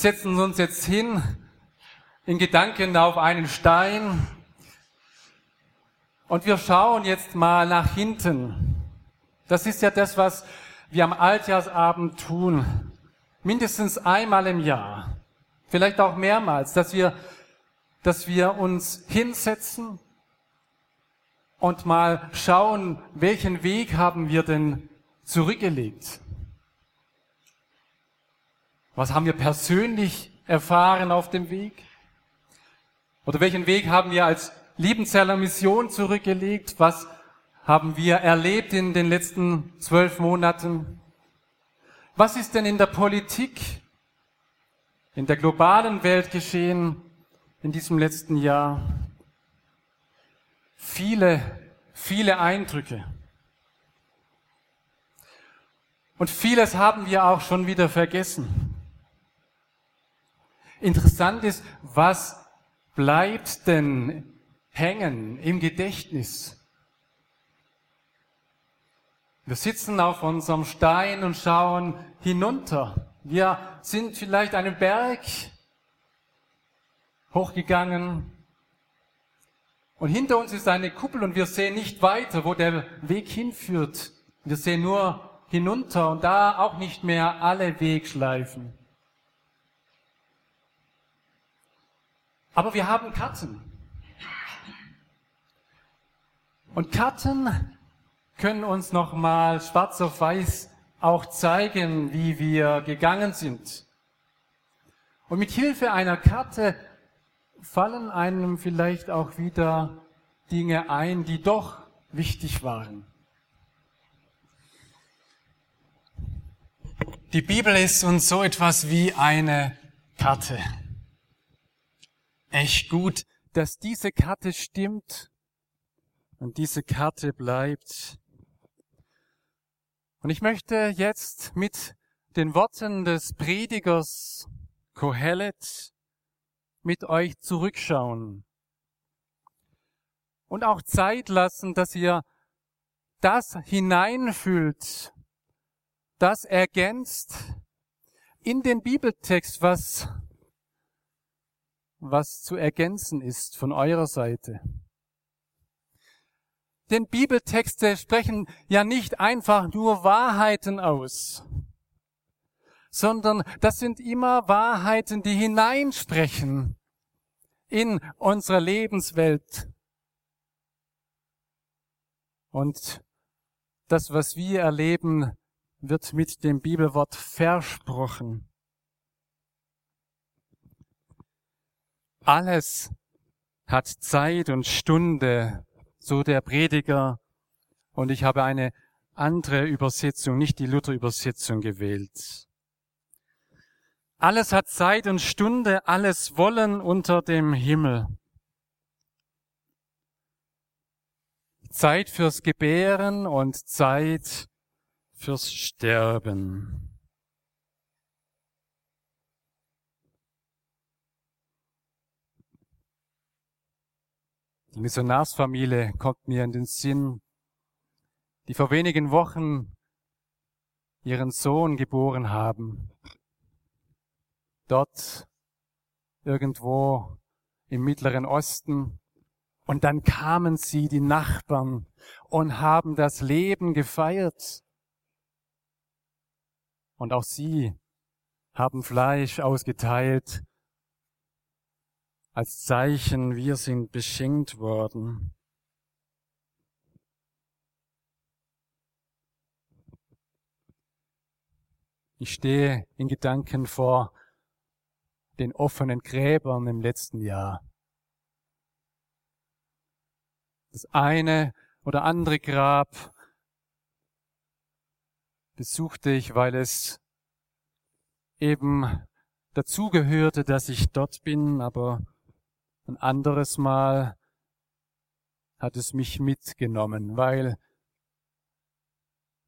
Setzen uns jetzt hin in Gedanken auf einen Stein und wir schauen jetzt mal nach hinten. Das ist ja das, was wir am Altjahrsabend tun. Mindestens einmal im Jahr. Vielleicht auch mehrmals, dass wir, dass wir uns hinsetzen und mal schauen, welchen Weg haben wir denn zurückgelegt? Was haben wir persönlich erfahren auf dem Weg? Oder welchen Weg haben wir als Liebenzeller Mission zurückgelegt? Was haben wir erlebt in den letzten zwölf Monaten? Was ist denn in der Politik, in der globalen Welt geschehen in diesem letzten Jahr? Viele, viele Eindrücke. Und vieles haben wir auch schon wieder vergessen. Interessant ist, was bleibt denn hängen im Gedächtnis? Wir sitzen auf unserem Stein und schauen hinunter. Wir sind vielleicht einen Berg hochgegangen und hinter uns ist eine Kuppel und wir sehen nicht weiter, wo der Weg hinführt. Wir sehen nur hinunter und da auch nicht mehr alle Wegschleifen. Aber wir haben Karten. Und Karten können uns nochmal schwarz auf weiß auch zeigen, wie wir gegangen sind. Und mit Hilfe einer Karte fallen einem vielleicht auch wieder Dinge ein, die doch wichtig waren. Die Bibel ist uns so etwas wie eine Karte echt gut, dass diese Karte stimmt und diese Karte bleibt. Und ich möchte jetzt mit den Worten des Predigers Kohelet mit euch zurückschauen und auch Zeit lassen, dass ihr das hineinfühlt, das ergänzt in den Bibeltext, was was zu ergänzen ist von eurer Seite. Denn Bibeltexte sprechen ja nicht einfach nur Wahrheiten aus, sondern das sind immer Wahrheiten, die hineinsprechen in unsere Lebenswelt. Und das, was wir erleben, wird mit dem Bibelwort versprochen. Alles hat Zeit und Stunde, so der Prediger. Und ich habe eine andere Übersetzung, nicht die Luther-Übersetzung gewählt. Alles hat Zeit und Stunde, alles Wollen unter dem Himmel. Zeit fürs Gebären und Zeit fürs Sterben. Die Missionarsfamilie kommt mir in den Sinn, die vor wenigen Wochen ihren Sohn geboren haben. Dort irgendwo im Mittleren Osten. Und dann kamen sie, die Nachbarn, und haben das Leben gefeiert. Und auch sie haben Fleisch ausgeteilt als Zeichen, wir sind beschenkt worden. Ich stehe in Gedanken vor den offenen Gräbern im letzten Jahr. Das eine oder andere Grab besuchte ich, weil es eben dazugehörte, dass ich dort bin, aber ein anderes Mal hat es mich mitgenommen, weil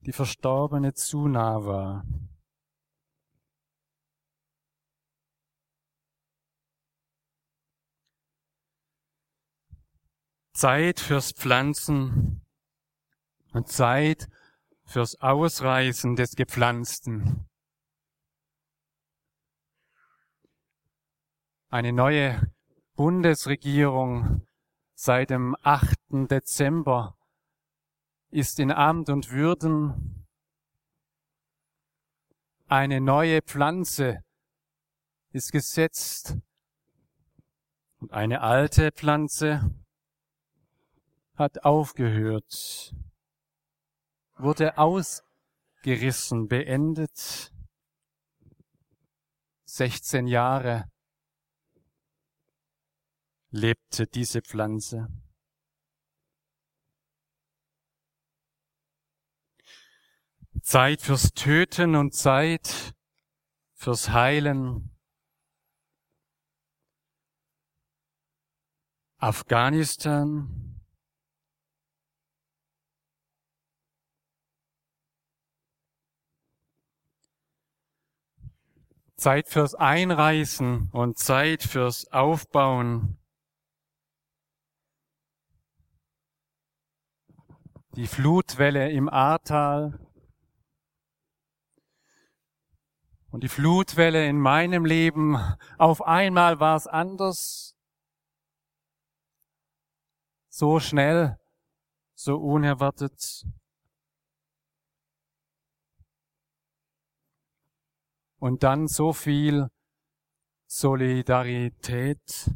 die Verstorbene zu nah war. Zeit fürs Pflanzen und Zeit fürs Ausreißen des Gepflanzten. Eine neue Bundesregierung seit dem 8. Dezember ist in Amt und Würden eine neue Pflanze ist gesetzt und eine alte Pflanze hat aufgehört, wurde ausgerissen, beendet. 16 Jahre lebte diese Pflanze. Zeit fürs Töten und Zeit fürs Heilen. Afghanistan, Zeit fürs Einreißen und Zeit fürs Aufbauen. Die Flutwelle im Ahrtal und die Flutwelle in meinem Leben. Auf einmal war es anders. So schnell, so unerwartet. Und dann so viel Solidarität,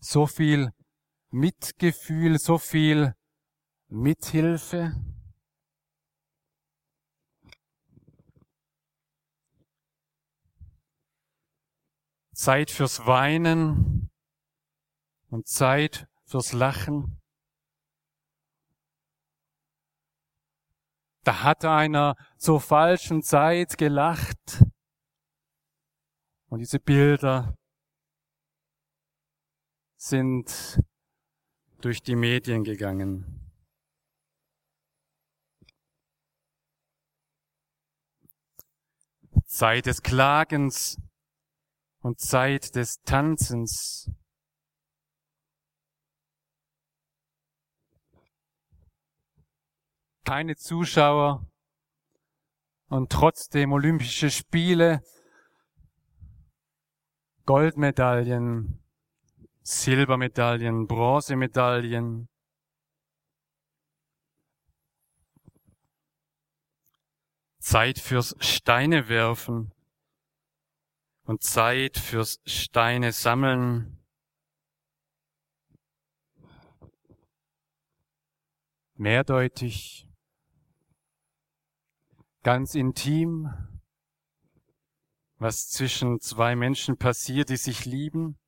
so viel Mitgefühl, so viel Mithilfe. Zeit fürs Weinen und Zeit fürs Lachen. Da hat einer zur falschen Zeit gelacht. Und diese Bilder sind durch die Medien gegangen. Zeit des Klagens und Zeit des Tanzens. keine Zuschauer und trotzdem Olympische Spiele, Goldmedaillen, Silbermedaillen, Bronzemedaillen. Zeit fürs Steine werfen und Zeit fürs Steine sammeln. Mehrdeutig ganz intim, was zwischen zwei Menschen passiert, die sich lieben?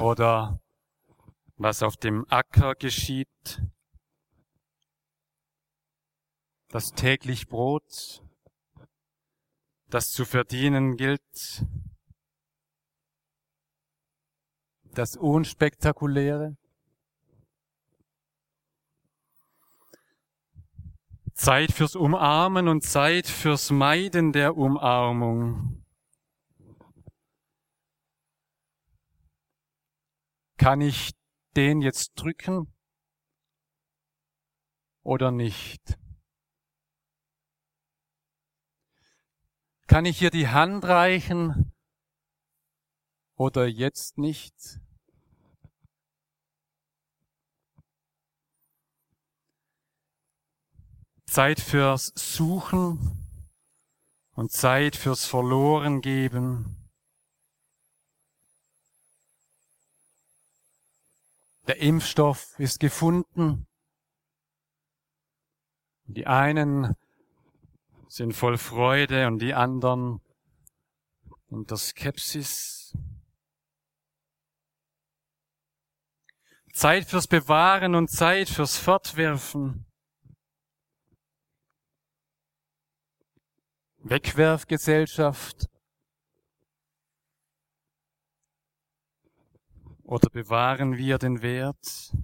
Oder was auf dem Acker geschieht? Das täglich Brot, das zu verdienen gilt? Das Unspektakuläre? Zeit fürs Umarmen und Zeit fürs Meiden der Umarmung. Kann ich den jetzt drücken oder nicht? Kann ich hier die Hand reichen oder jetzt nicht? Zeit fürs Suchen und Zeit fürs Verlorengeben. Der Impfstoff ist gefunden. Die einen sind voll Freude und die anderen unter Skepsis. Zeit fürs Bewahren und Zeit fürs Fortwerfen. Wegwerfgesellschaft? Oder bewahren wir den Wert?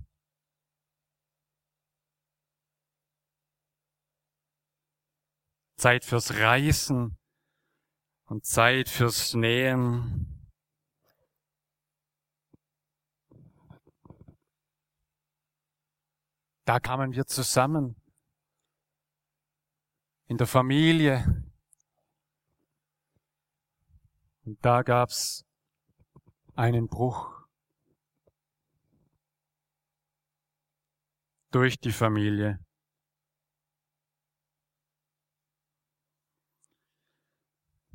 Zeit fürs Reisen und Zeit fürs Nähen. Da kamen wir zusammen. In der Familie. Und da gab's einen Bruch. Durch die Familie.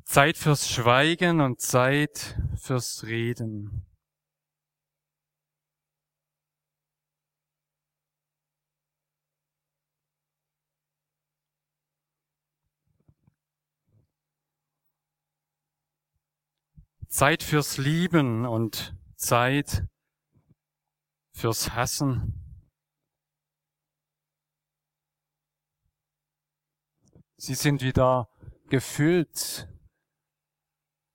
Zeit fürs Schweigen und Zeit fürs Reden. Zeit fürs Lieben und Zeit fürs Hassen. Sie sind wieder gefüllt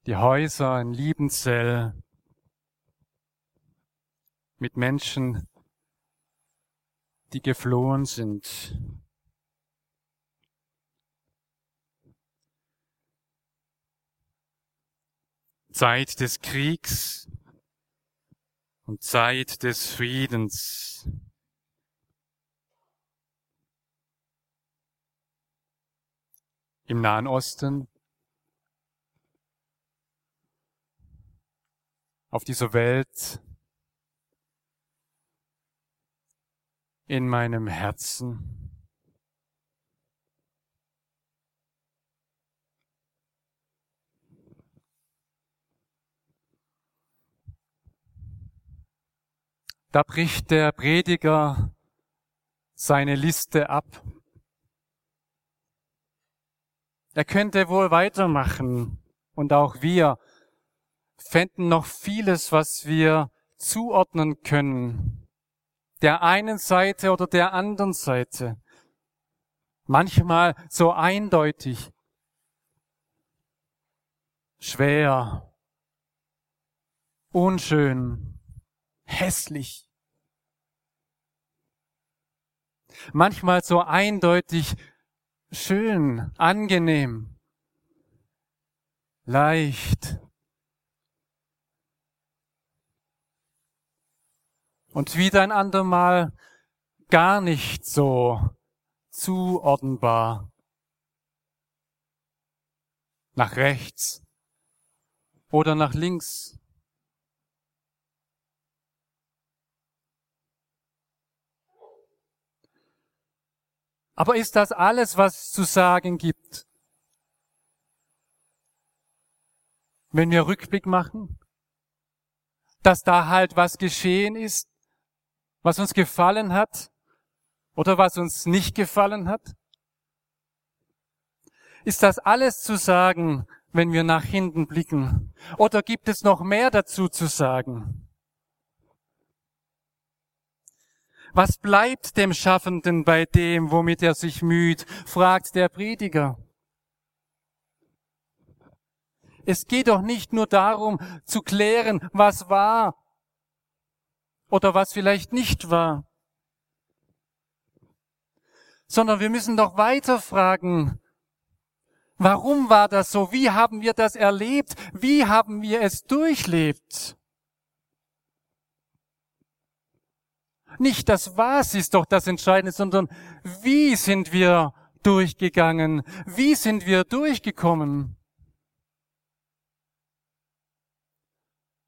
die Häuser in Liebenzell mit Menschen, die geflohen sind. Zeit des Kriegs und Zeit des Friedens. Im Nahen Osten auf dieser Welt, in meinem Herzen. Da bricht der Prediger seine Liste ab. Er könnte wohl weitermachen und auch wir fänden noch vieles, was wir zuordnen können. Der einen Seite oder der anderen Seite. Manchmal so eindeutig. Schwer. Unschön. Hässlich. Manchmal so eindeutig schön, angenehm, leicht, und wieder ein andermal gar nicht so zuordnenbar. Nach rechts oder nach links. Aber ist das alles, was zu sagen gibt? Wenn wir Rückblick machen, dass da halt was geschehen ist, was uns gefallen hat oder was uns nicht gefallen hat? Ist das alles zu sagen, wenn wir nach hinten blicken? Oder gibt es noch mehr dazu zu sagen? Was bleibt dem Schaffenden bei dem, womit er sich müht, fragt der Prediger. Es geht doch nicht nur darum zu klären, was war oder was vielleicht nicht war. Sondern wir müssen doch weiter fragen, warum war das so? Wie haben wir das erlebt? Wie haben wir es durchlebt? Nicht das Was ist doch das Entscheidende, sondern wie sind wir durchgegangen? Wie sind wir durchgekommen?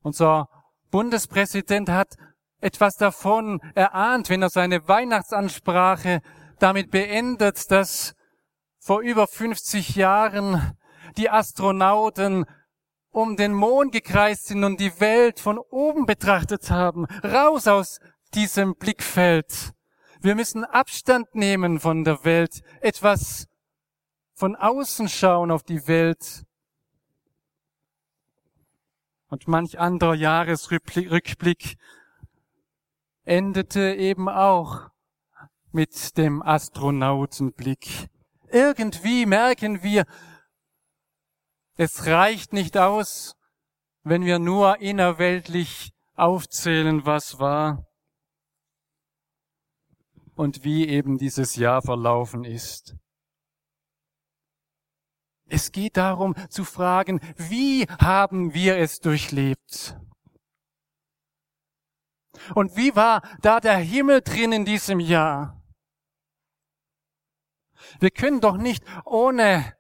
Unser Bundespräsident hat etwas davon erahnt, wenn er seine Weihnachtsansprache damit beendet, dass vor über 50 Jahren die Astronauten um den Mond gekreist sind und die Welt von oben betrachtet haben. Raus aus diesem Blickfeld. Wir müssen Abstand nehmen von der Welt, etwas von außen schauen auf die Welt. Und manch anderer Jahresrückblick endete eben auch mit dem Astronautenblick. Irgendwie merken wir, Es reicht nicht aus, wenn wir nur innerweltlich aufzählen, was war und wie eben dieses Jahr verlaufen ist. Es geht darum zu fragen, wie haben wir es durchlebt? Und wie war da der Himmel drin in diesem Jahr? Wir können doch nicht ohne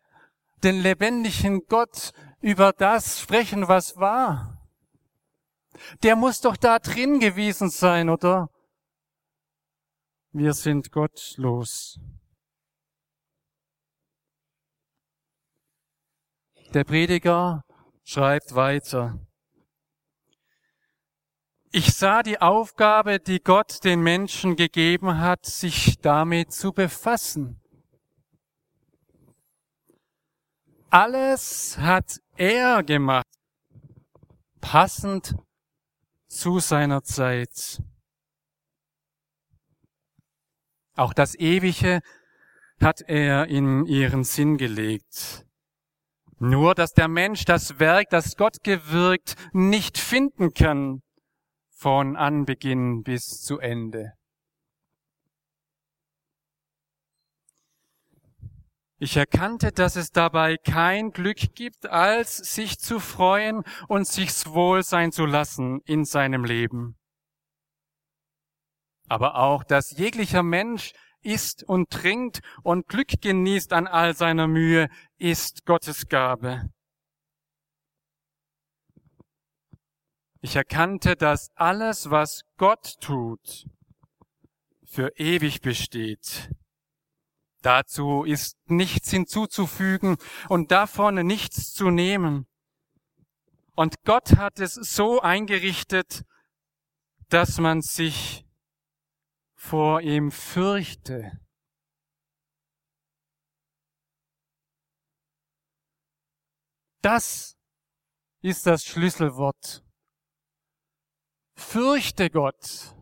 den lebendigen Gott über das sprechen, was war. Der muss doch da drin gewesen sein, oder? Wir sind gottlos. Der Prediger schreibt weiter. Ich sah die Aufgabe, die Gott den Menschen gegeben hat, sich damit zu befassen. Alles hat er gemacht, passend zu seiner Zeit. Auch das Ewige hat er in ihren Sinn gelegt. Nur, dass der Mensch das Werk, das Gott gewirkt, nicht finden kann, von Anbeginn bis zu Ende. Ich erkannte, dass es dabei kein Glück gibt, als sich zu freuen und sich's wohl sein zu lassen in seinem Leben. Aber auch, dass jeglicher Mensch isst und trinkt und Glück genießt an all seiner Mühe, ist Gottes Gabe. Ich erkannte, dass alles, was Gott tut, für ewig besteht. Dazu ist nichts hinzuzufügen und davon nichts zu nehmen. Und Gott hat es so eingerichtet, dass man sich vor ihm fürchte. Das ist das Schlüsselwort. Fürchte Gott.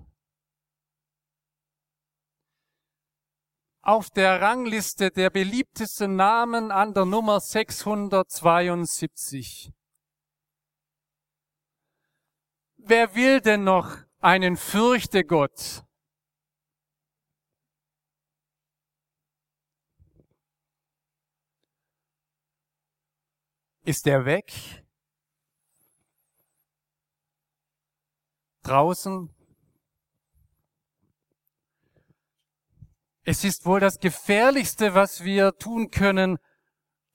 Auf der Rangliste der beliebtesten Namen an der Nummer 672. Wer will denn noch einen Fürchte Gott? Ist er weg? Draußen? Es ist wohl das Gefährlichste, was wir tun können,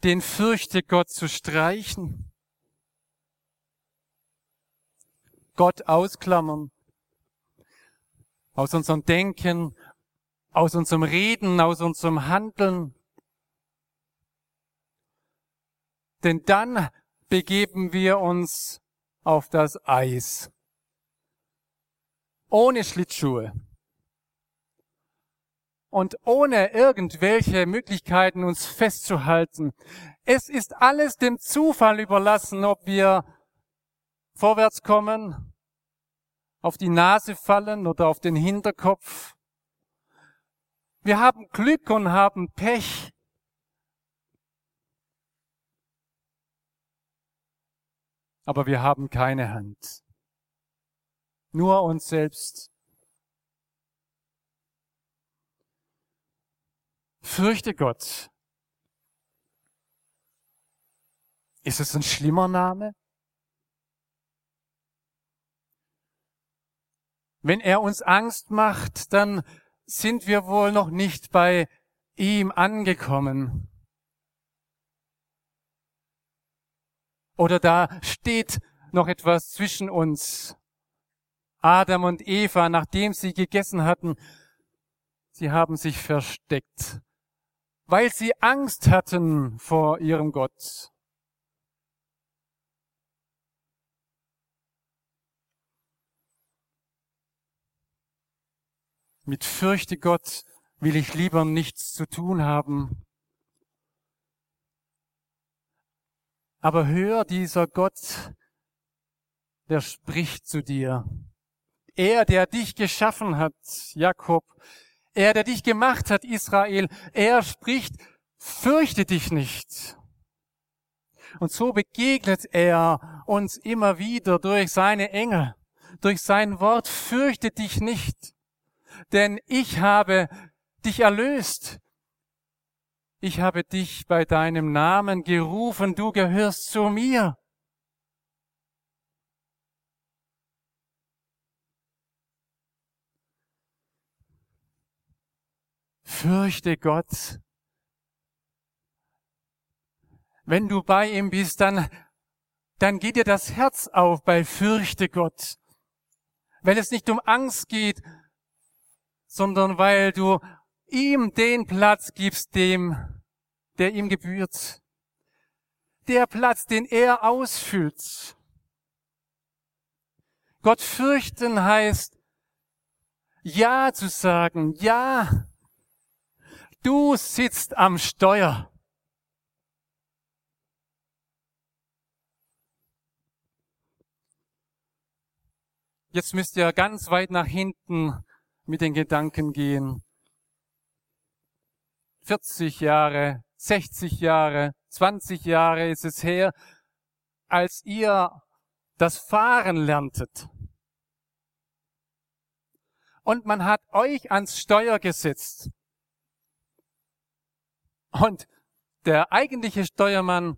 den Fürchte Gott zu streichen. Gott ausklammern. Aus unserem Denken, aus unserem Reden, aus unserem Handeln. Denn dann begeben wir uns auf das Eis. Ohne Schlittschuhe. Und ohne irgendwelche Möglichkeiten, uns festzuhalten. Es ist alles dem Zufall überlassen, ob wir vorwärts kommen, auf die Nase fallen oder auf den Hinterkopf. Wir haben Glück und haben Pech. Aber wir haben keine Hand. Nur uns selbst. Fürchte Gott. Ist es ein schlimmer Name? Wenn er uns Angst macht, dann sind wir wohl noch nicht bei ihm angekommen. Oder da steht noch etwas zwischen uns. Adam und Eva, nachdem sie gegessen hatten, sie haben sich versteckt, weil sie Angst hatten vor ihrem Gott. Mit fürchte Gott will ich lieber nichts zu tun haben. Aber hör, dieser Gott, der spricht zu dir. Er, der dich geschaffen hat, Jakob, er, der dich gemacht hat, Israel, er spricht, fürchte dich nicht. Und so begegnet er uns immer wieder durch seine Engel, durch sein Wort, fürchte dich nicht, denn ich habe dich erlöst. Ich habe dich bei deinem Namen gerufen, du gehörst zu mir. Fürchte Gott. Wenn du bei ihm bist, dann, dann geht dir das Herz auf bei Fürchte Gott. Weil es nicht um Angst geht, sondern weil du ihm den Platz gibst, dem, der ihm gebührt. Der Platz, den er ausfüllt. Gott fürchten heißt, Ja zu sagen, ja, du sitzt am Steuer. Jetzt müsst ihr ganz weit nach hinten mit den Gedanken gehen. 40 Jahre, 60 Jahre, 20 Jahre ist es her, als ihr das Fahren lerntet. Und man hat euch ans Steuer gesetzt. Und der eigentliche Steuermann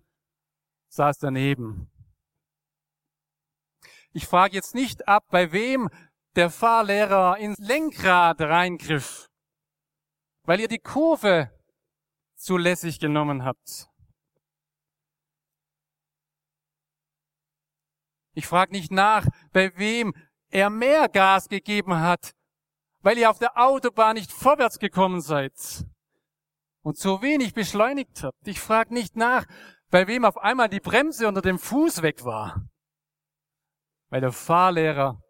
saß daneben. Ich frage jetzt nicht ab, bei wem der Fahrlehrer ins Lenkrad reingriff, weil ihr die Kurve zu lässig genommen habt. Ich frage nicht nach, bei wem er mehr Gas gegeben hat, weil ihr auf der Autobahn nicht vorwärts gekommen seid und so wenig beschleunigt habt. Ich frage nicht nach, bei wem auf einmal die Bremse unter dem Fuß weg war weil der Fahrlehrer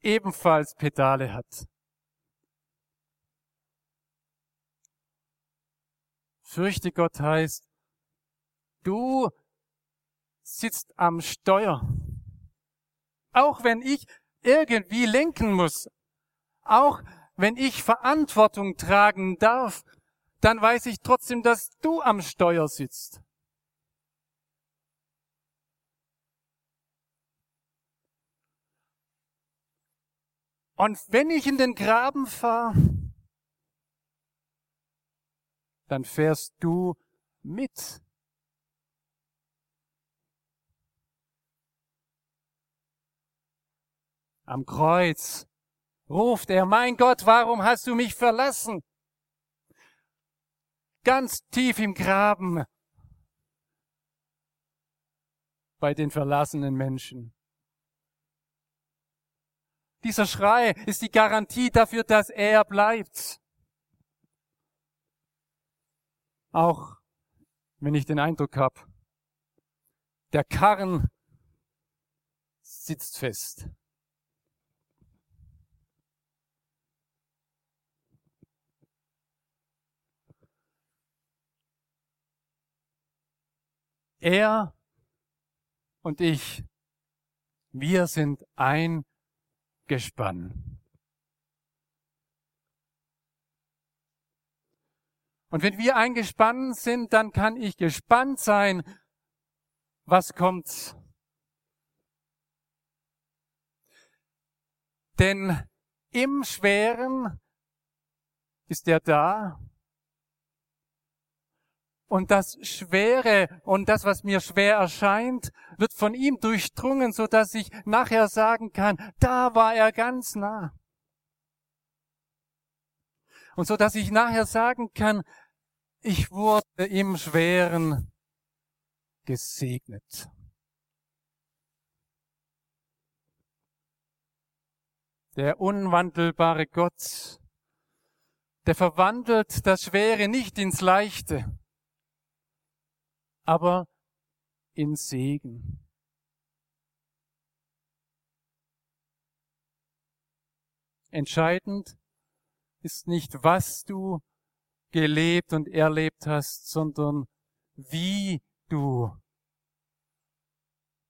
ebenfalls Pedale hat. Fürchte Gott heißt, du sitzt am Steuer. Auch wenn ich irgendwie lenken muss, auch wenn ich Verantwortung tragen darf, dann weiß ich trotzdem, dass du am Steuer sitzt. Und wenn ich in den Graben fahre, dann fährst du mit. Am Kreuz ruft er, mein Gott, warum hast du mich verlassen? Ganz tief im Graben bei den verlassenen Menschen. Dieser Schrei ist die Garantie dafür, dass er bleibt. Auch wenn ich den Eindruck habe, der Karren sitzt fest. Er und ich, wir sind ein Gespann. Und wenn wir ein Gespann sind, dann kann ich gespannt sein, was kommt. Denn im Schweren ist er da und das Schwere und das, was mir schwer erscheint, wird von ihm durchdrungen, so dass ich nachher sagen kann, da war er ganz nah. Und so dass ich nachher sagen kann, ich wurde im Schweren gesegnet. Der unwandelbare Gott, der verwandelt das Schwere nicht ins Leichte aber in Segen. Entscheidend ist nicht, was du gelebt und erlebt hast, sondern wie du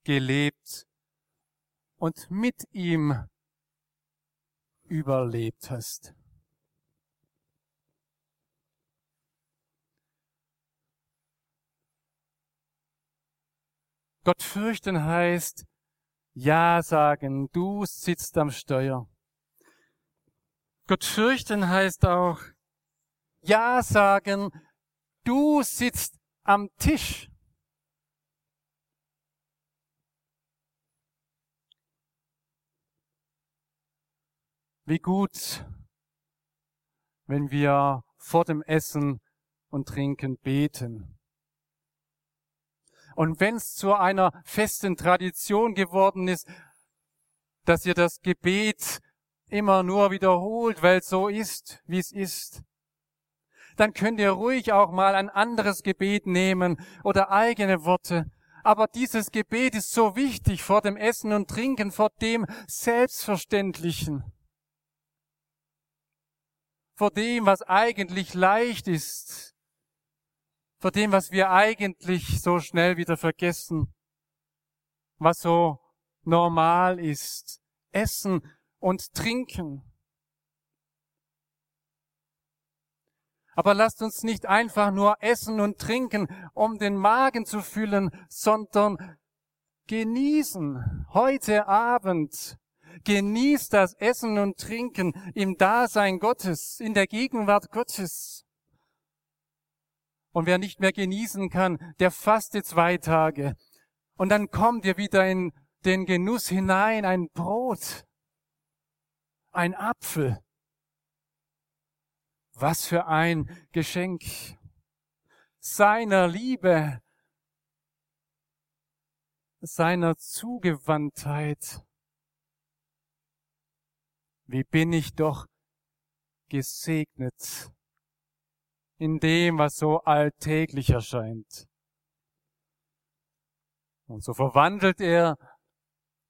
gelebt und mit ihm überlebt hast. Gott fürchten heißt Ja sagen, du sitzt am Steuer. Gott fürchten heißt auch Ja sagen, du sitzt am Tisch. Wie gut, wenn wir vor dem Essen und Trinken beten. Und wenn es zu einer festen Tradition geworden ist, dass ihr das Gebet immer nur wiederholt, weil es so ist, wie es ist, dann könnt ihr ruhig auch mal ein anderes Gebet nehmen oder eigene Worte. Aber dieses Gebet ist so wichtig vor dem Essen und Trinken, vor dem Selbstverständlichen, vor dem, was eigentlich leicht ist, vor dem, was wir eigentlich so schnell wieder vergessen, was so normal ist. Essen und trinken. Aber lasst uns nicht einfach nur essen und trinken, um den Magen zu füllen, sondern genießen heute Abend. Genießt das Essen und Trinken im Dasein Gottes, in der Gegenwart Gottes. Und wer nicht mehr genießen kann, der faste zwei Tage. Und dann kommt ihr wieder in den Genuss hinein, ein Brot, ein Apfel. Was für ein Geschenk seiner Liebe, seiner Zugewandtheit. Wie bin ich doch gesegnet in dem, was so alltäglich erscheint. Und so verwandelt er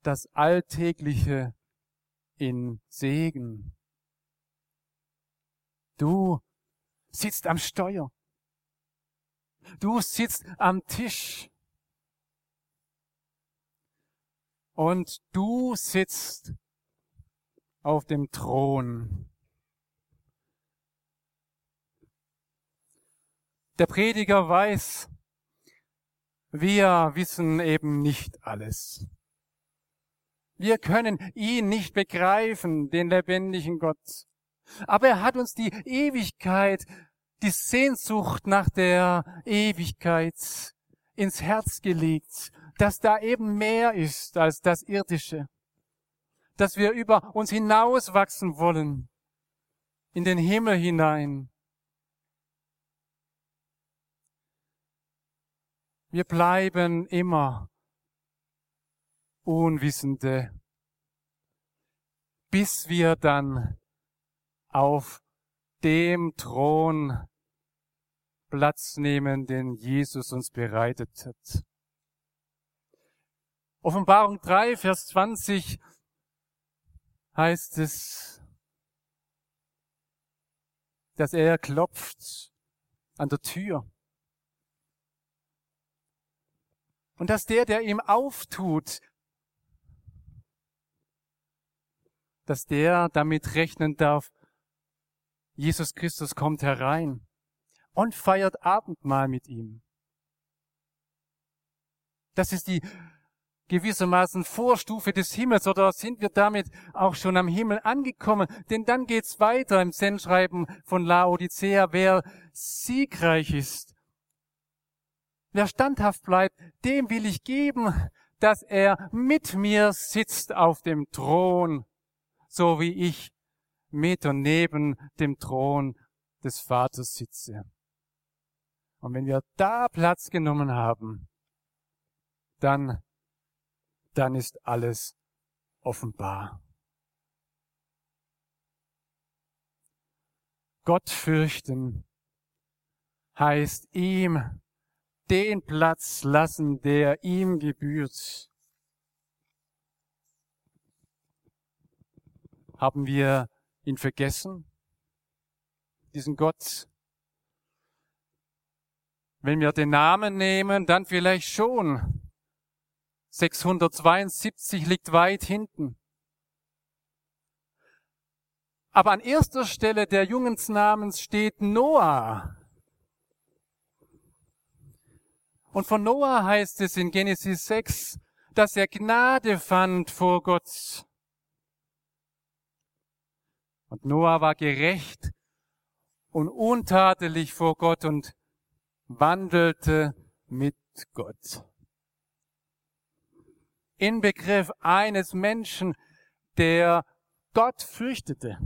das Alltägliche in Segen. Du sitzt am Steuer. Du sitzt am Tisch. Und du sitzt auf dem Thron. Der Prediger weiß, wir wissen eben nicht alles. Wir können ihn nicht begreifen, den lebendigen Gott. Aber er hat uns die Ewigkeit, die Sehnsucht nach der Ewigkeit ins Herz gelegt, dass da eben mehr ist als das Irdische, dass wir über uns hinauswachsen wollen, in den Himmel hinein. Wir bleiben immer Unwissende, bis wir dann auf dem Thron Platz nehmen, den Jesus uns bereitet hat. Offenbarung 3, Vers 20 heißt es, dass er klopft an der Tür. Und dass der, der ihm auftut, dass der damit rechnen darf, Jesus Christus kommt herein und feiert Abendmahl mit ihm. Das ist die gewissermaßen Vorstufe des Himmels oder sind wir damit auch schon am Himmel angekommen? Denn dann geht's weiter im Sendschreiben von Laodicea. Wer siegreich ist, wer standhaft bleibt, dem will ich geben, dass er mit mir sitzt auf dem Thron so wie ich mit und neben dem Thron des Vaters sitze. Und wenn wir da Platz genommen haben, dann, dann ist alles offenbar. Gott fürchten heißt ihm den Platz lassen, der ihm gebührt. Haben wir ihn vergessen? Diesen Gott? Wenn wir den Namen nehmen, dann vielleicht schon. 672 liegt weit hinten. Aber an erster Stelle der Jungensnamens steht Noah. Und von Noah heißt es in Genesis 6, dass er Gnade fand vor Gott. Und Noah war gerecht und untadelig vor Gott und wandelte mit Gott. In Begriff eines Menschen, der Gott fürchtete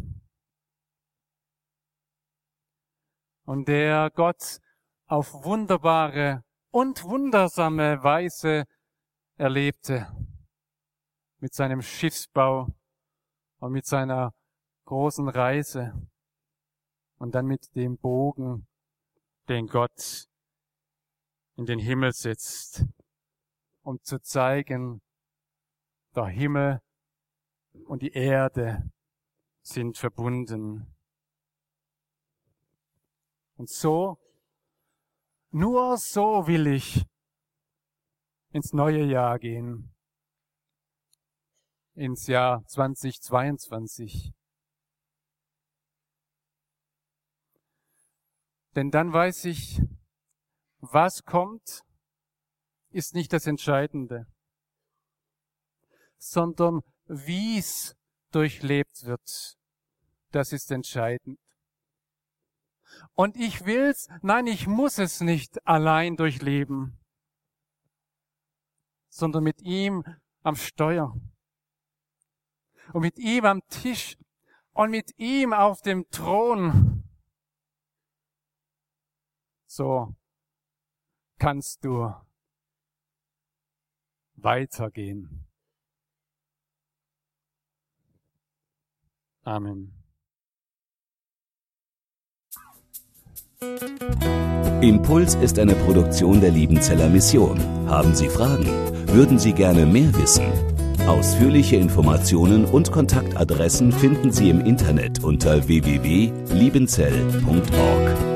und der Gott auf wunderbare und wundersame Weise erlebte mit seinem Schiffsbau und mit seiner großen Reise und dann mit dem Bogen, den Gott in den Himmel setzt, um zu zeigen, der Himmel und die Erde sind verbunden. Und so, nur so will ich ins neue Jahr gehen, ins Jahr 2022. Denn dann weiß ich, was kommt, ist nicht das Entscheidende, sondern wie es durchlebt wird, das ist entscheidend. Und ich will's, nein, ich muss es nicht allein durchleben, sondern mit ihm am Steuer und mit ihm am Tisch und mit ihm auf dem Thron so kannst du weitergehen. Amen. Impuls ist eine Produktion der Liebenzeller Mission. Haben Sie Fragen? Würden Sie gerne mehr wissen? Ausführliche Informationen und Kontaktadressen finden Sie im Internet unter www.liebenzell.org.